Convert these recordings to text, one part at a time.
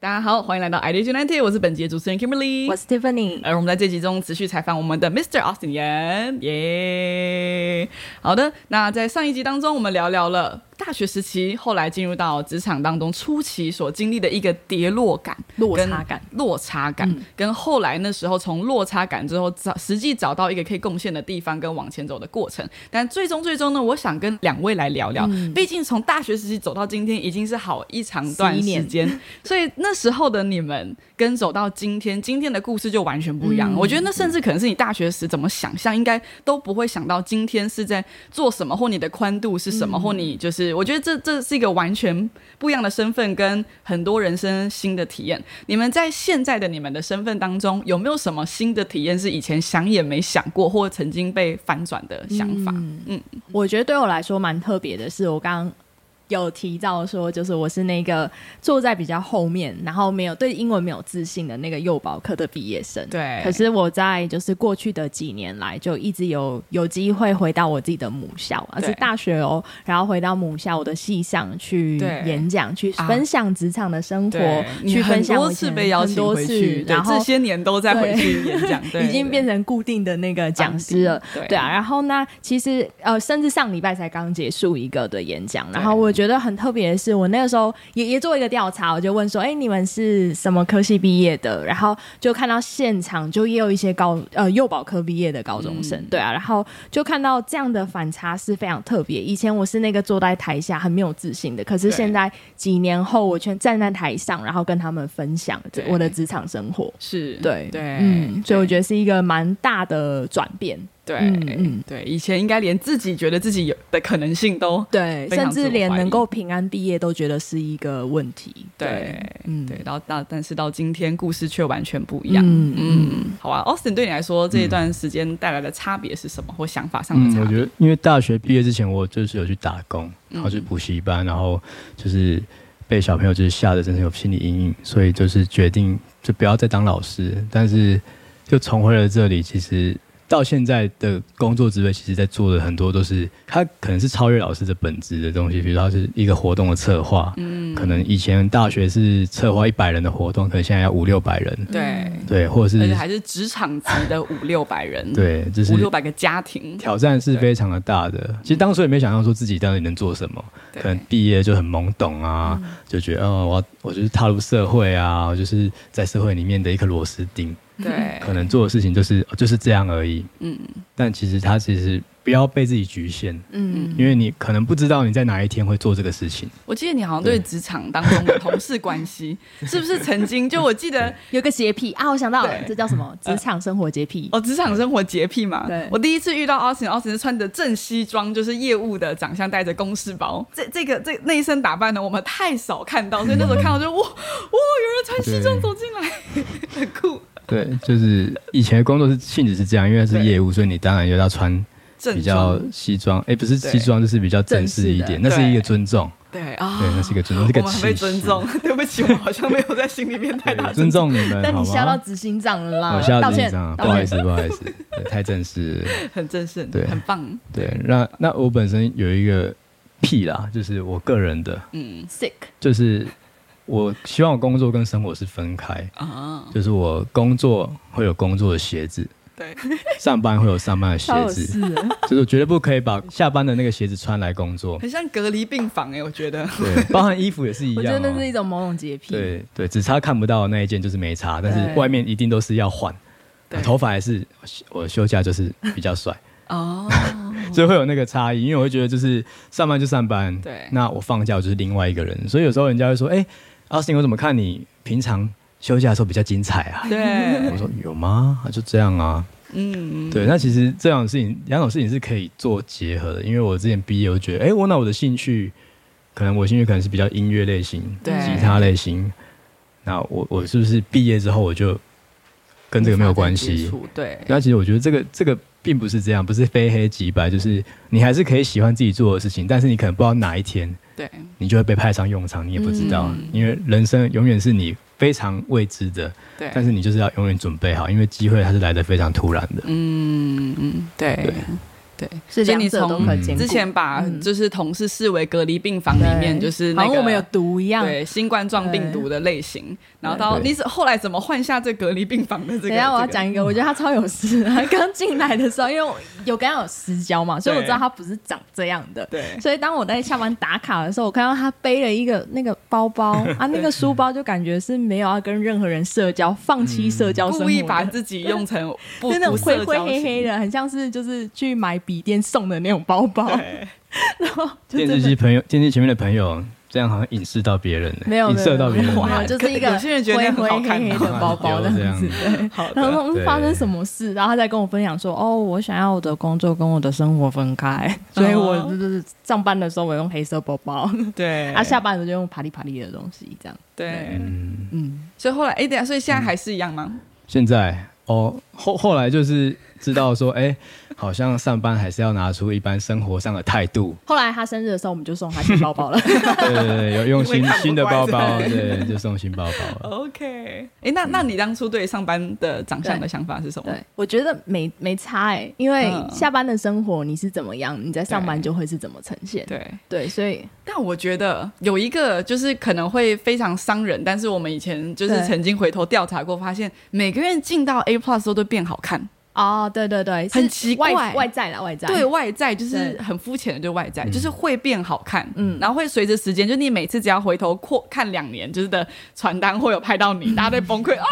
大家好，欢迎来到 ID United，我是本节主持人 Kimberly，我是 Tiffany。而我们在这集中持续采访我们的 Mr. Austin 耶。好的，那在上一集当中，我们聊聊了。大学时期，后来进入到职场当中初期所经历的一个跌落感、落差感、落差感，跟后来那时候从落差感之后找实际找到一个可以贡献的地方跟往前走的过程。但最终最终呢，我想跟两位来聊聊，毕竟从大学时期走到今天已经是好一长段时间，所以那时候的你们跟走到今天，今天的故事就完全不一样。我觉得那甚至可能是你大学时怎么想象，应该都不会想到今天是在做什么，或你的宽度是什么，或你就是。我觉得这这是一个完全不一样的身份，跟很多人生新的体验。你们在现在的你们的身份当中，有没有什么新的体验是以前想也没想过，或曾经被反转的想法？嗯，我觉得对我来说蛮特别的是，我刚。有提到说，就是我是那个坐在比较后面，然后没有对英文没有自信的那个幼保科的毕业生。对。可是我在就是过去的几年来，就一直有有机会回到我自己的母校，而是大学哦，然后回到母校我的系上去演讲，去分享职场的生活，去分享多次被邀请回去，然后这些年都在回去演讲，已经变成固定的那个讲师了。对啊，然后呢其实呃，甚至上礼拜才刚结束一个的演讲，然后我。觉得很特别的是，我那个时候也也做一个调查，我就问说：“哎，你们是什么科系毕业的？”然后就看到现场就也有一些高呃幼保科毕业的高中生，对啊，然后就看到这样的反差是非常特别。以前我是那个坐在台下很没有自信的，可是现在几年后，我全站在台上，然后跟他们分享我的职场生活，是对对，嗯，所以我觉得是一个蛮大的转变。对，嗯，对，以前应该连自己觉得自己有的可能性都对，甚至连能够平安毕业都觉得是一个问题。对，嗯，对，然后到但是到今天故事却完全不一样。嗯嗯，好啊，Austin 对你来说这一段时间带来的差别是什么？或想法上的差别？我觉得，因为大学毕业之前，我就是有去打工，然后去补习班，然后就是被小朋友就是吓得真的有心理阴影，所以就是决定就不要再当老师，但是就重回了这里，其实。到现在的工作职位，其实在做的很多都是，他可能是超越老师的本质的东西。比如说，是一个活动的策划，嗯，可能以前大学是策划一百人的活动，可能现在要五六百人，对。对，或者是而且还是职场级的 五六百人，对，就是五六百个家庭，挑战是非常的大的。其实当初也没想到说自己到底能做什么，可能毕业就很懵懂啊，就觉得哦，我我就是踏入社会啊，我就是在社会里面的一颗螺丝钉。对，可能做的事情就是就是这样而已。嗯，但其实他其实。不要被自己局限，嗯，因为你可能不知道你在哪一天会做这个事情。我记得你好像对职场当中的同事关系，是不是曾经就我记得有个洁癖啊？我想到了，这叫什么？职场生活洁癖哦，职场生活洁癖嘛。对，我第一次遇到 Austin，Austin 是穿着正西装，就是业务的长相，带着公事包。这这个这那一身打扮呢，我们太少看到，所以那时候 看到就哇哇，有人穿西装走进来，很酷。对，就是以前的工作是性质是这样，因为是业务，所以你当然就要穿。比较西装，哎，不是西装，就是比较正式一点，那是一个尊重。对啊，对，那是一个尊重，是个气被尊重。对不起，我好像没有在心里面太大 尊重你们。但你吓到执行长了啦，吓到执行长，不好意思，不好意思，太正式，很正式，对，很棒。对，那那我本身有一个癖啦，就是我个人的，嗯，sick，就是我希望工作跟生活是分开啊，就是我工作会有工作的鞋子。对，上班会有上班的鞋子，就是我绝对不可以把下班的那个鞋子穿来工作，很像隔离病房哎，我觉得。对，包含衣服也是一样。我觉得那是一种某种洁癖。对对，只差看不到的那一件就是没差，但是外面一定都是要换。头发还是我休假就是比较帅哦，所以会有那个差异，因为我会觉得就是上班就上班，对，那我放假我就是另外一个人，所以有时候人家会说，哎，阿信，我怎么看你平常？休假的时候比较精彩啊！对，我说有吗？就这样啊。嗯，对。那其实这样的事情，两种事情是可以做结合的。因为我之前毕业，我觉得，哎，我那我的兴趣，可能我兴趣可能是比较音乐类型，对，吉他类型。那我我是不是毕业之后我就跟这个没有关系？对。那其实我觉得这个这个并不是这样，不是非黑即白，就是你还是可以喜欢自己做的事情，但是你可能不知道哪一天，对，你就会被派上用场，你也不知道，因为人生永远是你。非常未知的，对，但是你就是要永远准备好，因为机会它是来的非常突然的。嗯嗯，对。对，是两者都可兼之前把就是同事视为隔离病房里面就是好像我们有毒一样，对，新冠状病毒的类型。然后到你是后来怎么换下这隔离病房的这个？等下我要讲一个，我觉得他超有事。他刚进来的时候，因为有跟他有私交嘛，所以我知道他不是长这样的。对，所以当我在下班打卡的时候，我看到他背了一个那个包包 啊，那个书包就感觉是没有要跟任何人社交，放弃社交，故意把自己用成 就那种灰灰黑黑的，很像是就是去买笔电送的那种包包。然后电视机朋友，电视前面的朋友。这样好像影视到别人了，没有影射到别人，就是一个有些人觉得灰灰黑黑的 包包这样子。然后发生什么事，然后他在跟我分享说：“哦，我想要我的工作跟我的生活分开，所以我就是上班的时候我用黑色包包，对，啊，下班的时候就用啪里啪里的东西，这样。对，嗯，所以后来，哎，等下，所以现在还是一样吗？现在哦，后后来就是知道说，哎。好像上班还是要拿出一般生活上的态度。后来他生日的时候，我们就送他新包包了。对对对，有用新 新的包包，对，就送新包包了。OK，哎，那那你当初对上班的长相的想法是什么？对，我觉得没没差哎，因为下班的生活你是怎么样，你在上班就会是怎么呈现。对对，所以，但我觉得有一个就是可能会非常伤人，但是我们以前就是曾经回头调查过，发现每个月进到 A Plus 都都变好看。哦，对对对，很奇怪，外在的外在，对外在就是很肤浅的，就外在就是会变好看，嗯，然后会随着时间，就你每次只要回头扩看两年，就是的传单会有拍到你，大家都崩溃啊，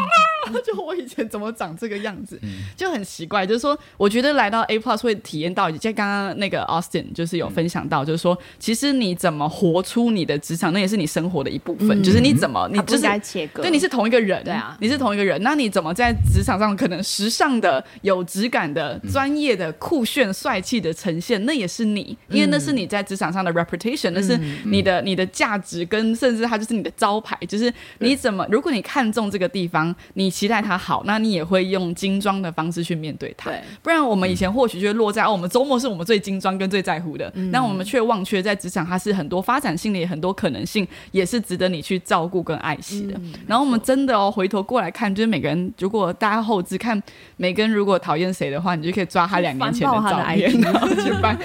就我以前怎么长这个样子，就很奇怪。就是说，我觉得来到 A Plus 会体验到，就刚刚那个 Austin 就是有分享到，就是说，其实你怎么活出你的职场，那也是你生活的一部分，就是你怎么你就是切割，对，你是同一个人，对啊，你是同一个人，那你怎么在职场上可能时尚的有。有质感的、专业的、酷炫、帅气的呈现，那也是你，因为那是你在职场上的 reputation，那是你的、你的价值，跟甚至它就是你的招牌。就是你怎么，如果你看中这个地方，你期待他好，那你也会用精装的方式去面对它。不然我们以前或许就会落在哦，我们周末是我们最精装跟最在乎的，但我们却忘却在职场它是很多发展性的，也很多可能性，也是值得你去照顾跟爱惜的。然后我们真的哦，回头过来看，就是每个人，如果大家后置看，每个人如果。讨厌谁的话，你就可以抓他两年前的照片，然后去翻，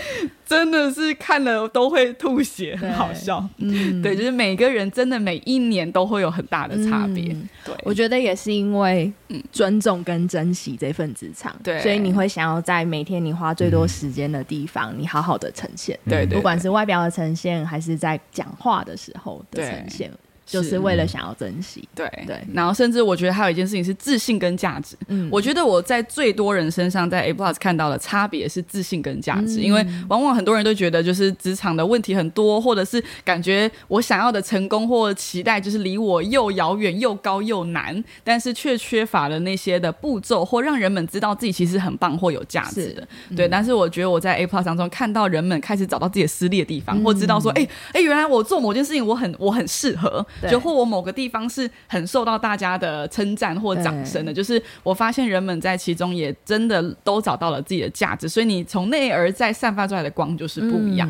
真的是看了都会吐血，很好笑。嗯，对，就是每个人真的每一年都会有很大的差别。对，我觉得也是因为尊重跟珍惜这份职场，对，所以你会想要在每天你花最多时间的地方，你好好的呈现。对，不管是外表的呈现，还是在讲话的时候的呈现。就是为了想要珍惜，对对，然后甚至我觉得还有一件事情是自信跟价值。嗯，我觉得我在最多人身上在 A Plus 看到的差别是自信跟价值，因为往往很多人都觉得就是职场的问题很多，或者是感觉我想要的成功或期待就是离我又遥远又高又难，但是却缺乏了那些的步骤或让人们知道自己其实很棒或有价值的。对，但是我觉得我在 A Plus 当中看到人们开始找到自己的私利的地方，或知道说，哎哎，原来我做某件事情我很我很适合。就或我某个地方是很受到大家的称赞或掌声的，就是我发现人们在其中也真的都找到了自己的价值，所以你从内而在散发出来的光就是不一样，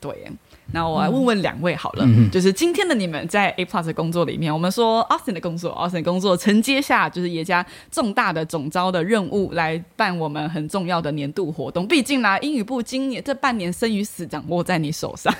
对。那我来问问两位好了，嗯。就是今天的你们在 A Plus 工作里面，我们说 Austin 的工作，Austin 工作承接下就是爷家重大的总招的任务，来办我们很重要的年度活动。毕竟呢，英语部今年这半年生与死掌握在你手上，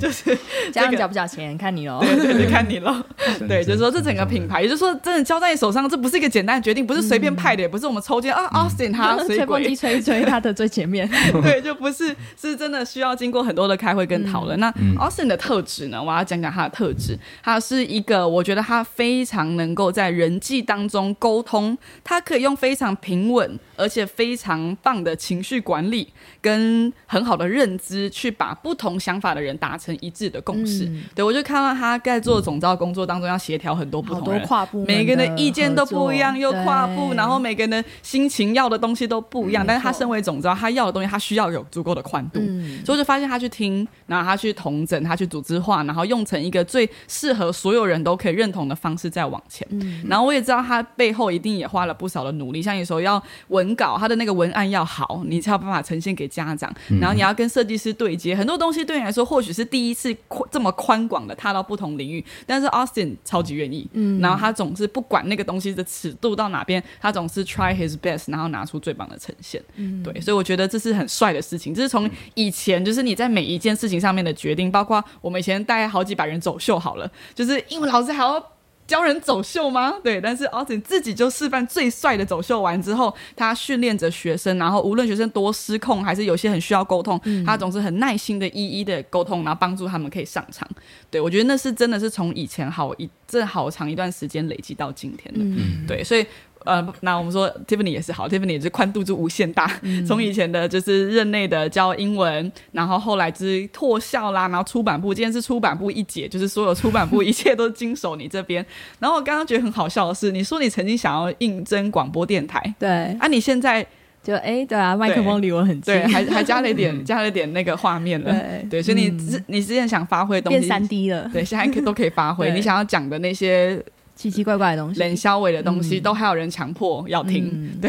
就是这样缴不缴钱看你喽，对对对，看你喽。对，就是说这整个品牌，也就是说真的交在你手上，这不是一个简单的决定，不是随便派的，也不是我们抽签啊，Austin 他 吹风机吹一吹他的最前面，对，就不是是真的需要经过很多的开会跟讨论。那 Austin 的特质呢？我要讲讲他的特质。他是一个，我觉得他非常能够在人际当中沟通，他可以用非常平稳而且非常棒的情绪管理跟很好的认知，去把不同想法的人达成一致的共识。对我就看到他在做总招工作当中要协调很多不同人，跨部每个人的意见都不一样，又跨步，然后每个人的心情要的东西都不一样。但是他身为总招，他要的东西他需要有足够的宽度，所以我就发现他去听，然后他去同。整他去组织化，然后用成一个最适合所有人都可以认同的方式再往前。然后我也知道他背后一定也花了不少的努力，像有时候要文文稿，他的那个文案要好，你才有办法呈现给家长。然后你要跟设计师对接，很多东西对你来说或许是第一次这么宽广的踏到不同领域，但是 Austin 超级愿意，嗯，然后他总是不管那个东西的尺度到哪边，他总是 try his best，然后拿出最棒的呈现。嗯，对，所以我觉得这是很帅的事情。这是从以前就是你在每一件事情上面的决定，包括我们以前带好几百人走秀好了，就是英文老师还要。教人走秀吗？对，但是 Austin 自己就示范最帅的走秀完之后，他训练着学生，然后无论学生多失控，还是有些很需要沟通，他总是很耐心的一一的沟通，然后帮助他们可以上场。对我觉得那是真的是从以前好一这好长一段时间累积到今天的。对，所以。呃，那我们说 Tiffany 也是好，Tiffany 也是宽度就无限大。从以前的就是任内的教英文，然后后来就是拓校啦，然后出版部，今天是出版部一姐，就是所有出版部一切都经手你这边。然后我刚刚觉得很好笑的是，你说你曾经想要应征广播电台，对，啊，你现在就哎，对啊，麦克风离我很近，对，还还加了一点 加了点那个画面了，对，所以你之你之前想发挥东西变三 D 了，对，现在可都可以发挥 你想要讲的那些。奇奇怪怪的东西，冷消尾的东西，都还有人强迫要听。对，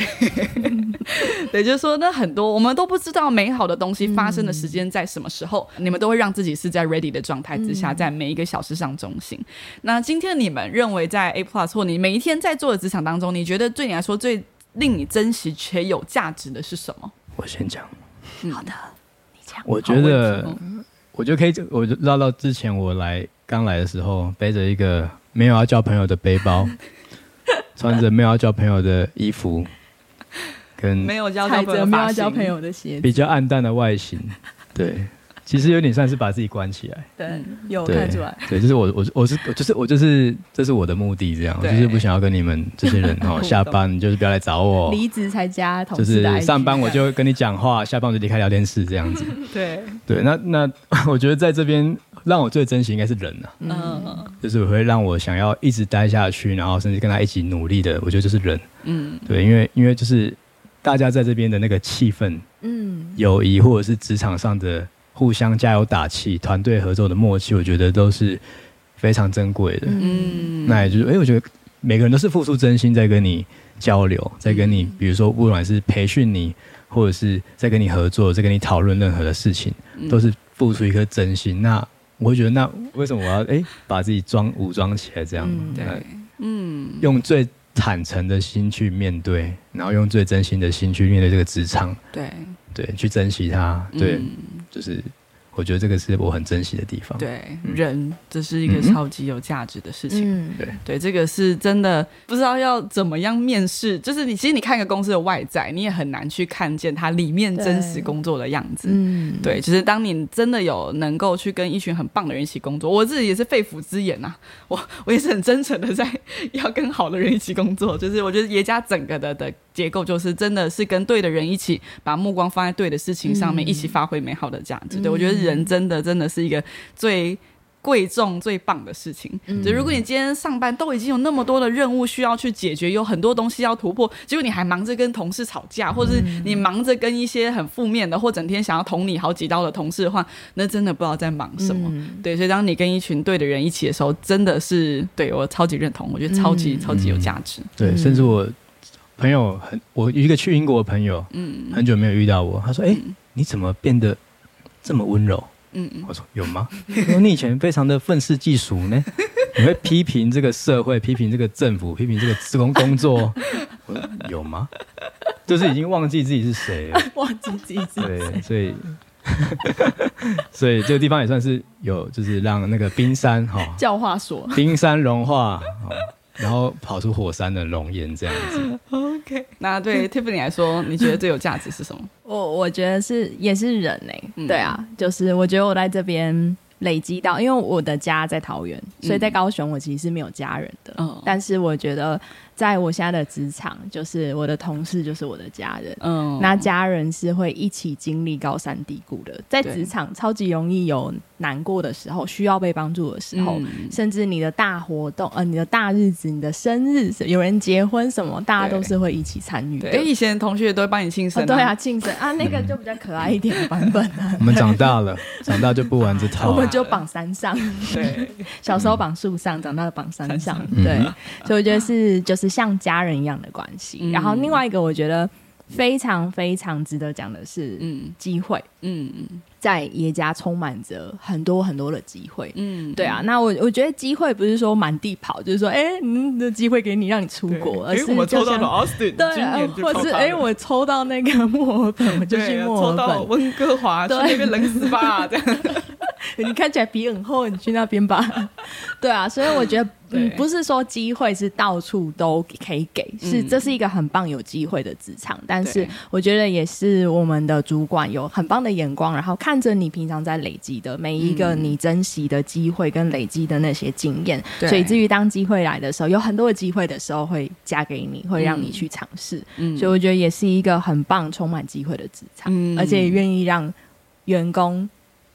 对，就是说，那很多我们都不知道美好的东西发生的时间在什么时候，你们都会让自己是在 ready 的状态之下，在每一个小时上中心。那今天你们认为在 A plus 或你每一天在做的职场当中，你觉得对你来说最令你珍惜且有价值的是什么？我先讲。好的，你讲。我觉得，我就可以，我就绕到之前我来刚来的时候，背着一个。没有要交朋友的背包，穿着没有要交朋友的衣服，跟没有交朋友没有交朋友的鞋，比较暗淡的外形，对。其实有点算是把自己关起来，对，有看出来，对，就是我，我，我是，就是我，就是这是我的目的，这样，我就是不想要跟你们这些人哦，下班就是不要来找我，离职才加同事，就是上班我就跟你讲话，下班我就离开聊天室这样子，对，对，那那 我觉得在这边让我最珍惜应该是人呐，嗯，就是会让我想要一直待下去，然后甚至跟他一起努力的，我觉得就是人，嗯，对，因为因为就是大家在这边的那个气氛，嗯，友谊或者是职场上的。互相加油打气，团队合作的默契，我觉得都是非常珍贵的。嗯，那也就是，哎，我觉得每个人都是付出真心在跟你交流，在跟你，比如说不管是培训你，或者是在跟你合作，在跟你讨论任何的事情，都是付出一颗真心。那我会觉得，那为什么我要哎 把自己装武装起来这样？对，嗯，用最坦诚的心去面对，然后用最真心的心去面对这个职场。对，对，去珍惜它。对。就是，我觉得这个是我很珍惜的地方。对，人这是一个超级有价值的事情。对，对，这个是真的不知道要怎么样面试。就是你其实你看一个公司的外在，你也很难去看见它里面真实工作的样子。嗯，对，就是当你真的有能够去跟一群很棒的人一起工作，我自己也是肺腑之言呐。我我也是很真诚的在 要跟好的人一起工作。就是我觉得爷家整个的的。结构就是真的是跟对的人一起把目光放在对的事情上面，一起发挥美好的价值。对我觉得人真的真的是一个最贵重、最棒的事情。就如果你今天上班都已经有那么多的任务需要去解决，有很多东西要突破，结果你还忙着跟同事吵架，或者是你忙着跟一些很负面的或整天想要捅你好几刀的同事的话，那真的不知道在忙什么。对，所以当你跟一群对的人一起的时候，真的是对我超级认同，我觉得超级超级有价值。对，甚至我。朋友很，我一个去英国的朋友，嗯，很久没有遇到我。他说：“哎，你怎么变得这么温柔？”嗯嗯，我说：“有吗？”说：“你以前非常的愤世嫉俗呢，你会批评这个社会，批评这个政府，批评这个职工工作，我说有吗？就是已经忘记自己是谁了，忘记自己是谁。所以，所以这个地方也算是有，就是让那个冰山哈教化所，冰山融化。”然后跑出火山的熔岩这样子。OK，那对 Tiffany 来说，你觉得最有价值是什么？我我觉得是也是人呢。对啊，就是我觉得我在这边累积到，因为我的家在桃园，所以在高雄我其实是没有家人的。嗯，但是我觉得。在我现在的职场，就是我的同事就是我的家人。嗯，那家人是会一起经历高山低谷的。在职场超级容易有难过的时候，需要被帮助的时候，甚至你的大活动，呃，你的大日子，你的生日，有人结婚什么，大家都是会一起参与。哎，以前同学都会帮你庆生。对啊，庆生啊，那个就比较可爱一点的版本啊。我们长大了，长大就不玩这套。我们就绑山上。对，小时候绑树上，长大了绑山上。对，所以我觉得是就是。像家人一样的关系，然后另外一个我觉得非常非常值得讲的是，嗯，机会，嗯嗯，在耶家充满着很多很多的机会，嗯，对啊，那我我觉得机会不是说满地跑，就是说，哎，嗯，的机会给你让你出国，而是我们抽到了 Austin，对，或是哎，我抽到那个墨尔本，我就去墨尔本，温哥华，去那边冷死吧，这样。你看起来皮很厚，你去那边吧。对啊，所以我觉得，嗯，不是说机会是到处都可以给，是这是一个很棒有机会的职场。但是我觉得也是我们的主管有很棒的眼光，然后看着你平常在累积的每一个你珍惜的机会跟累积的那些经验，所以至于当机会来的时候，有很多的机会的时候会加给你，会让你去尝试。嗯，所以我觉得也是一个很棒、充满机会的职场，而且也愿意让员工。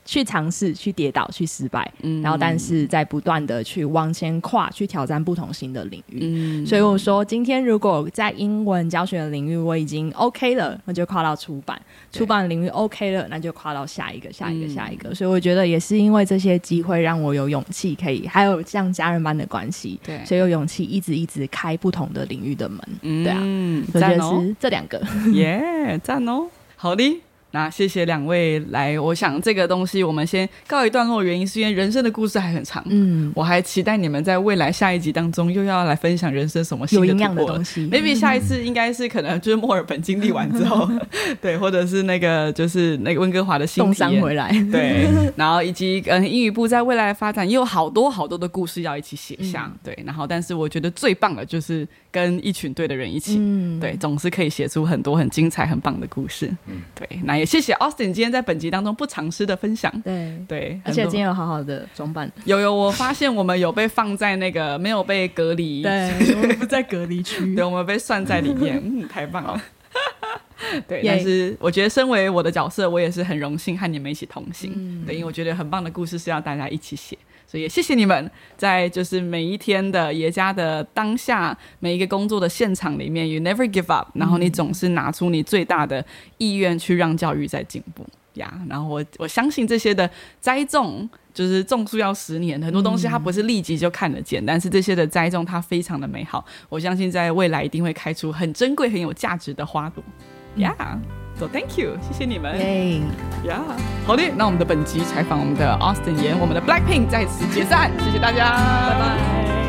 去尝试，去跌倒，去失败，然后但是在不断的去往前跨，去挑战不同新的领域。所以我说，今天如果在英文教学的领域我已经 OK 了，那就跨到出版；出版领域 OK 了，那就跨到下一个、下一个、下一个。所以我觉得也是因为这些机会，让我有勇气可以，还有像家人般的关系，对，所以有勇气一直一直开不同的领域的门。对啊，我觉得是这两个，耶，赞哦，好的。那谢谢两位来，我想这个东西我们先告一段落，原因是因为人生的故事还很长，嗯，我还期待你们在未来下一集当中又要来分享人生什么新的的东西。maybe 下一次应该是可能就是墨尔本经历完之后，对，或者是那个就是那个温哥华的新体验。回来，对，然后以及嗯英语部在未来的发展也有好多好多的故事要一起写下，对，然后但是我觉得最棒的就是跟一群对的人一起，嗯，对，总是可以写出很多很精彩很棒的故事，嗯，对，那也。谢谢 Austin 今天在本集当中不藏私的分享。对对，而且今天有好好的装扮。有有，我发现我们有被放在那个没有被隔离，对，我们不在隔离区，对，我们被算在里面，嗯，太棒了。对，但是我觉得身为我的角色，我也是很荣幸和你们一起同行。对，因为我觉得很棒的故事是要大家一起写。所以谢谢你们，在就是每一天的爷家的当下，每一个工作的现场里面，you never give up，然后你总是拿出你最大的意愿去让教育在进步呀。然后我我相信这些的栽种，就是种树要十年，很多东西它不是立即就看得见，但是这些的栽种它非常的美好，我相信在未来一定会开出很珍贵、很有价值的花朵。呀。So thank you，谢谢你们。y e a h，好的，那我们的本集采访我们的 Austin 言，我们的 Blackpink 在此解散，谢谢大家，拜拜。